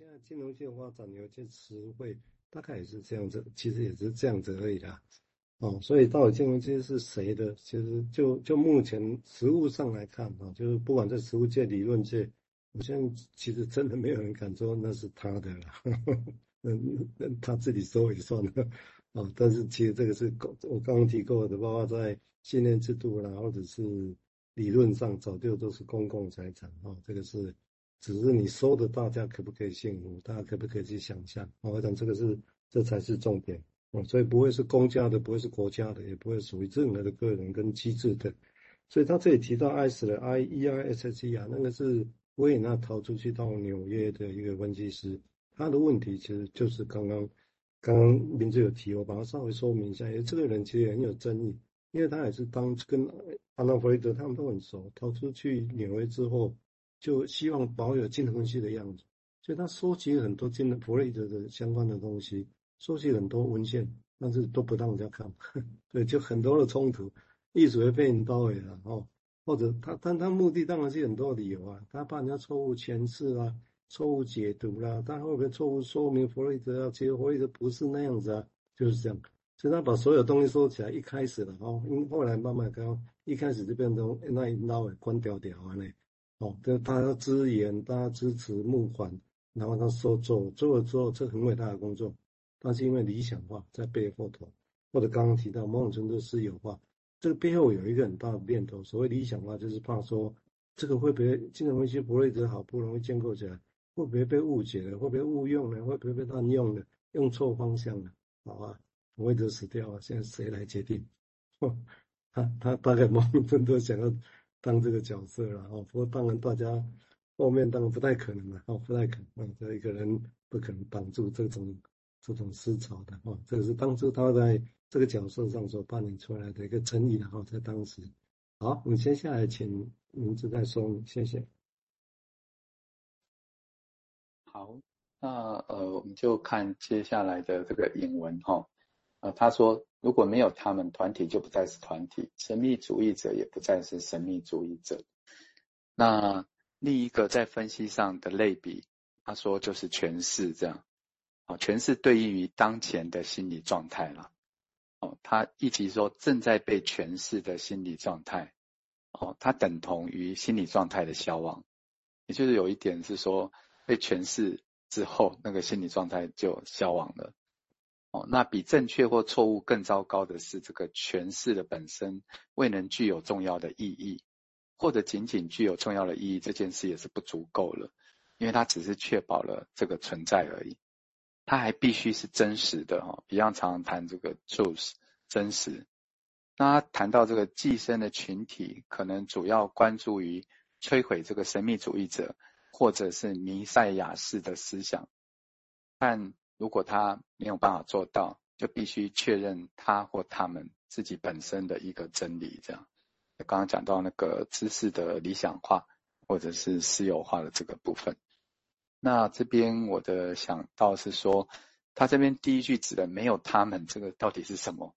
现在金融界发展有些词汇，大概也是这样子，其实也是这样子而已啦。哦，所以到底金融界是谁的？其实就就目前实物上来看啊，就是不管在实物界、理论界，我现在其实真的没有人敢说那是他的了。那那，他自己说也算了。哦，但是其实这个是我刚刚提过的，包括在信任制度啦，或者是理论上早就都是公共财产啊。这个是只是你说的，大家可不可以信服？大家可不可以去想象？我想这个是这才是重点。哦，所以不会是公家的，不会是国家的，也不会属于任何的个人跟机制的。所以他这里提到 ICE 的 I E R S C 啊，那个是维也纳逃出去到纽约的一个分析师，他的问题其实就是刚刚刚刚名字有提，我把它稍微说明一下。因为这个人其实也很有争议，因为他也是当跟安娜弗雷德他们都很熟，逃出去纽约之后，就希望保有金融分析的样子，所以他收集很多金融弗雷德的相关的东西。收集很多文献，但是都不让人家看，对，就很多的冲突，一直会被人包围了哦。或者他，但他目的当然是很多理由啊，他怕人家错误诠释啊，错误解读啦、啊，他会不会错误说明弗洛伊德啊？其实弗洛伊德不是那样子啊，就是这样。所以他把所有东西收起来，一开始了哦，因为后来慢慢刚一开始就变成那一闹关掉掉啊嘞，哦，就他要支援，他支持募款，然后他说做做了之后，这很伟大的工作。但是因为理想化在背后头，或者刚刚提到某种程度私有化，这个背后有一个很大的念头。所谓理想化，就是怕说这个会不会金融分析不会得好不容易建构起来，会不会被误解了？会不会误用了？会不会被滥用了？用错方向了？好啊，不会得死掉啊！现在谁来决定？他他大概某种程度想要当这个角色了哦。不过当然大家后面当然不太可能了哦，不太可能，这一个人不可能挡住这种。这种思潮的哦，这个是当初他在这个角色上所扮演出来的一个争议的哈，在当时。好，我们接下来请名字再说，谢谢。好，那呃，我们就看接下来的这个引文哈。呃，他说，如果没有他们，团体就不再是团体，神秘主义者也不再是神秘主义者。那另一个在分析上的类比，他说就是诠释这样。啊诠释对应于当前的心理状态了。哦，他一直说正在被诠释的心理状态，哦，它等同于心理状态的消亡，也就是有一点是说被诠释之后，那个心理状态就消亡了。哦，那比正确或错误更糟糕的是，这个诠释的本身未能具有重要的意义，或者仅仅具有重要的意义，这件事也是不足够了，因为它只是确保了这个存在而已。它还必须是真实的哈，Beyond 常常谈这个 truth 真实。那谈到这个寄生的群体，可能主要关注于摧毁这个神秘主义者，或者是弥赛亚式的思想。但如果他没有办法做到，就必须确认他或他们自己本身的一个真理。这样，刚刚讲到那个知识的理想化，或者是私有化的这个部分。那这边我的想到是说，他这边第一句指的没有他们，这个到底是什么？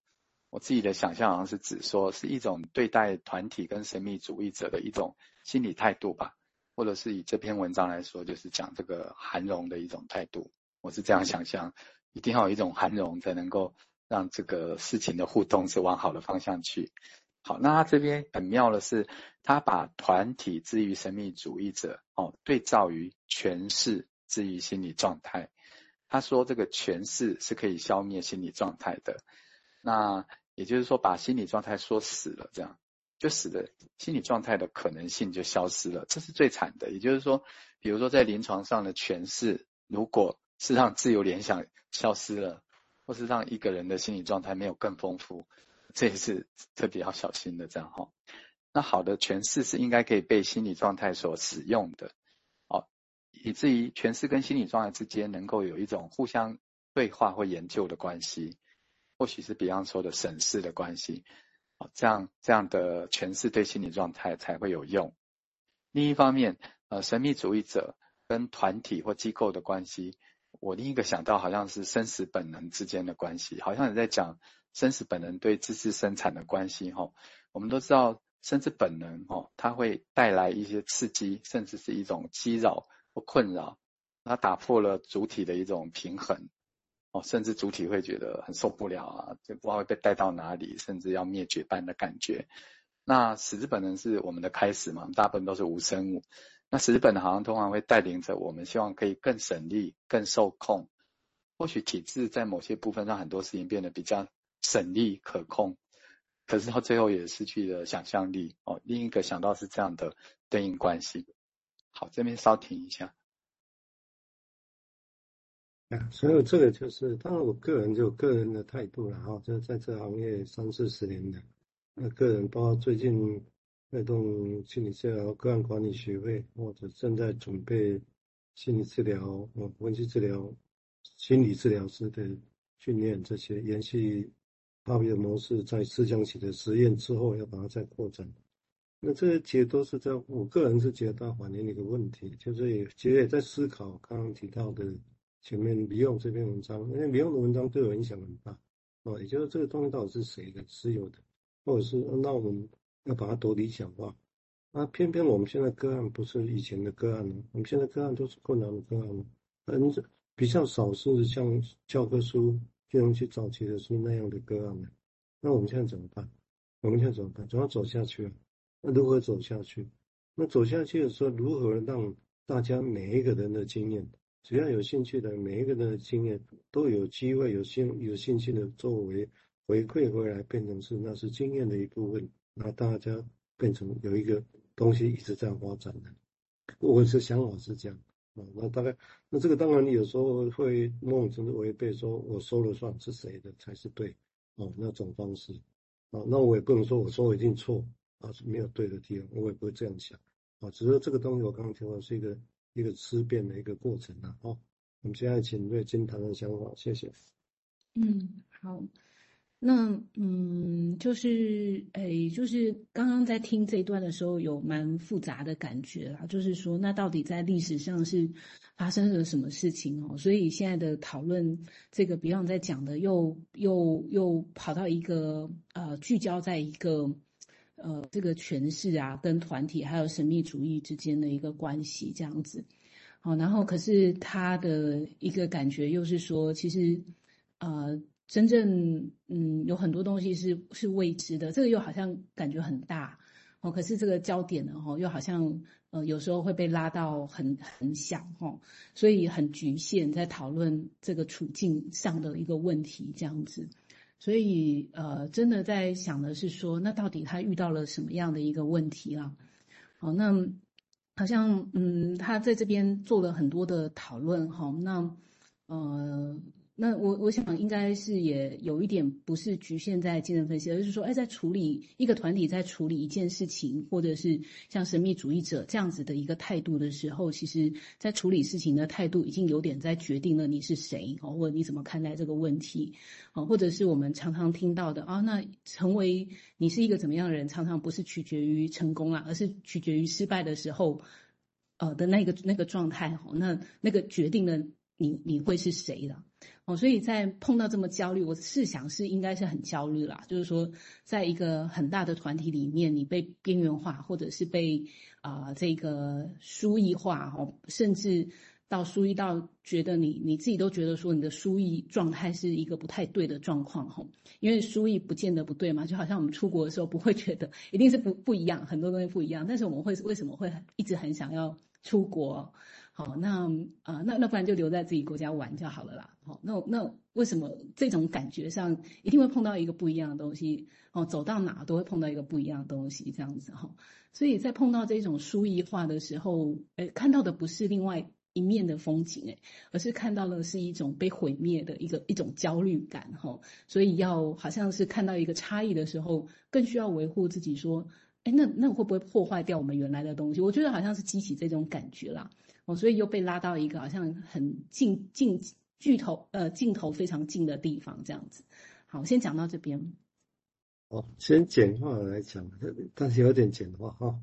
我自己的想象好像是指说是一种对待团体跟神秘主义者的一种心理态度吧，或者是以这篇文章来说，就是讲这个韩容的一种态度。我是这样想象，一定要有一种涵容，才能够让这个事情的互动是往好的方向去。好，那他这边很妙的是，他把团体置于神秘主义者哦，对照于诠释置于心理状态。他说这个诠释是可以消灭心理状态的。那也就是说，把心理状态说死了，这样就使得心理状态的可能性就消失了，这是最惨的。也就是说，比如说在临床上的诠释，如果是让自由联想消失了，或是让一个人的心理状态没有更丰富。这也是特别要小心的，这样哈。那好的诠释是应该可以被心理状态所使用的，哦，以至于诠释跟心理状态之间能够有一种互相对话或研究的关系，或许是比方说的审视的关系，哦，这样这样的诠释对心理状态才会有用。另一方面，呃，神秘主义者跟团体或机构的关系，我另一个想到好像是生死本能之间的关系，好像也在讲。生死本能对知识生产的关系，哈，我们都知道，生死本能，哈，它会带来一些刺激，甚至是一种激扰或困扰，它打破了主体的一种平衡，哦，甚至主体会觉得很受不了啊，就不知道会被带到哪里，甚至要灭绝般的感觉。那死之本能是我们的开始嘛，大部分都是无生物。那使之本好像通常会带领着我们，希望可以更省力、更受控。或许体制在某些部分让很多事情变得比较省力可控，可是到最后也失去了想象力哦。另一个想到是这样的对应关系。好，这边稍停一下。啊，所以这个就是，当然我个人就个人的态度了哈，就在这行业三四十年的，那个人包括最近带动心理治疗个案管理学会，或者正在准备心理治疗、嗯，分析治疗、心理治疗师的训练，这些延续哈比的模式，在思想起的实验之后，要把它再扩展。那这些其实都是在我个人是觉得大环境的一个问题，就是也其实也在思考刚刚提到的前面李勇这篇文章，因为李勇的文章对我影响很大，哦，也就是这个东西到底是谁的私有的，或者是那我们要把它都理想化，那偏偏我们现在个案不是以前的个案了，我们现在个案都是困难的个案了，很比较少是像教科书、金融去早期的书那样的个案了，那我们现在怎么办？我们现在怎么办？总要走下去啊？那如何走下去？那走下去的时候，如何让大家每一个人的经验，只要有兴趣的每一个人的经验，都有机会有兴有兴趣的作为回馈回来，变成是那是经验的一部分，那大家变成有一个东西一直在发展的。我是想法是这样啊，那大概那这个当然有时候会某种程度违背，说我说了算是谁的才是对哦那种方式啊，那我也不能说我说我一定错。啊，是没有对的地方，我也不会这样想啊。只是这个东西，我刚刚提到是一个一个思辨的一个过程啊。好，我们现在请瑞金谈谈想法，谢谢。嗯，好。那嗯，就是诶，就是刚刚在听这一段的时候，有蛮复杂的感觉啦。就是说，那到底在历史上是发生了什么事情哦？所以现在的讨论，这个 Beyond 在讲的又，又又跑到一个呃，聚焦在一个。呃，这个诠释啊，跟团体还有神秘主义之间的一个关系，这样子，好，然后可是他的一个感觉又是说，其实，呃，真正嗯，有很多东西是是未知的，这个又好像感觉很大，哦，可是这个焦点呢，哈，又好像呃，有时候会被拉到很很小，哈，所以很局限在讨论这个处境上的一个问题，这样子。所以，呃，真的在想的是说，那到底他遇到了什么样的一个问题啊？好，那好像，嗯，他在这边做了很多的讨论，哈，那，呃。那我我想应该是也有一点不是局限在精神分析，而是说，哎，在处理一个团体在处理一件事情，或者是像神秘主义者这样子的一个态度的时候，其实在处理事情的态度已经有点在决定了你是谁哦，或者你怎么看待这个问题，哦，或者是我们常常听到的啊，那成为你是一个怎么样的人，常常不是取决于成功啊，而是取决于失败的时候，呃的那个那个状态哦，那那个决定了你你会是谁的。哦，所以在碰到这么焦虑，我试想是应该是很焦虑啦。就是说，在一个很大的团体里面，你被边缘化，或者是被啊、呃、这个疏异化哦，甚至到疏异到觉得你你自己都觉得说你的疏异状态是一个不太对的状况哈。因为疏异不见得不对嘛，就好像我们出国的时候不会觉得一定是不不一样，很多东西不一样，但是我们会为什么会一直很想要出国？好，那啊、那那不然就留在自己国家玩就好了啦。好，那那为什么这种感觉上一定会碰到一个不一样的东西？哦，走到哪都会碰到一个不一样的东西，这样子哈。所以在碰到这种疏异化的时候，诶，看到的不是另外一面的风景，诶，而是看到的是一种被毁灭的一个一种焦虑感，哈。所以要好像是看到一个差异的时候，更需要维护自己，说，诶，那那会不会破坏掉我们原来的东西？我觉得好像是激起这种感觉啦。哦，所以又被拉到一个好像很近近巨头呃镜头非常近的地方，这样子。好，先讲到这边。哦，先简化来讲，但是有点简化哈，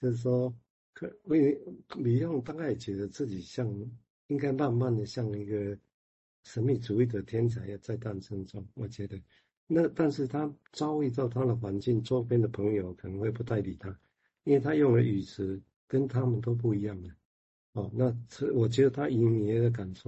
就是说，可因为李用大概觉得自己像应该慢慢的像一个神秘主义的天才也在诞生中，我觉得。那但是他遭遇到他的环境，周边的朋友可能会不太理他，因为他用的语词跟他们都不一样的。哦，那这我觉得他以你的感受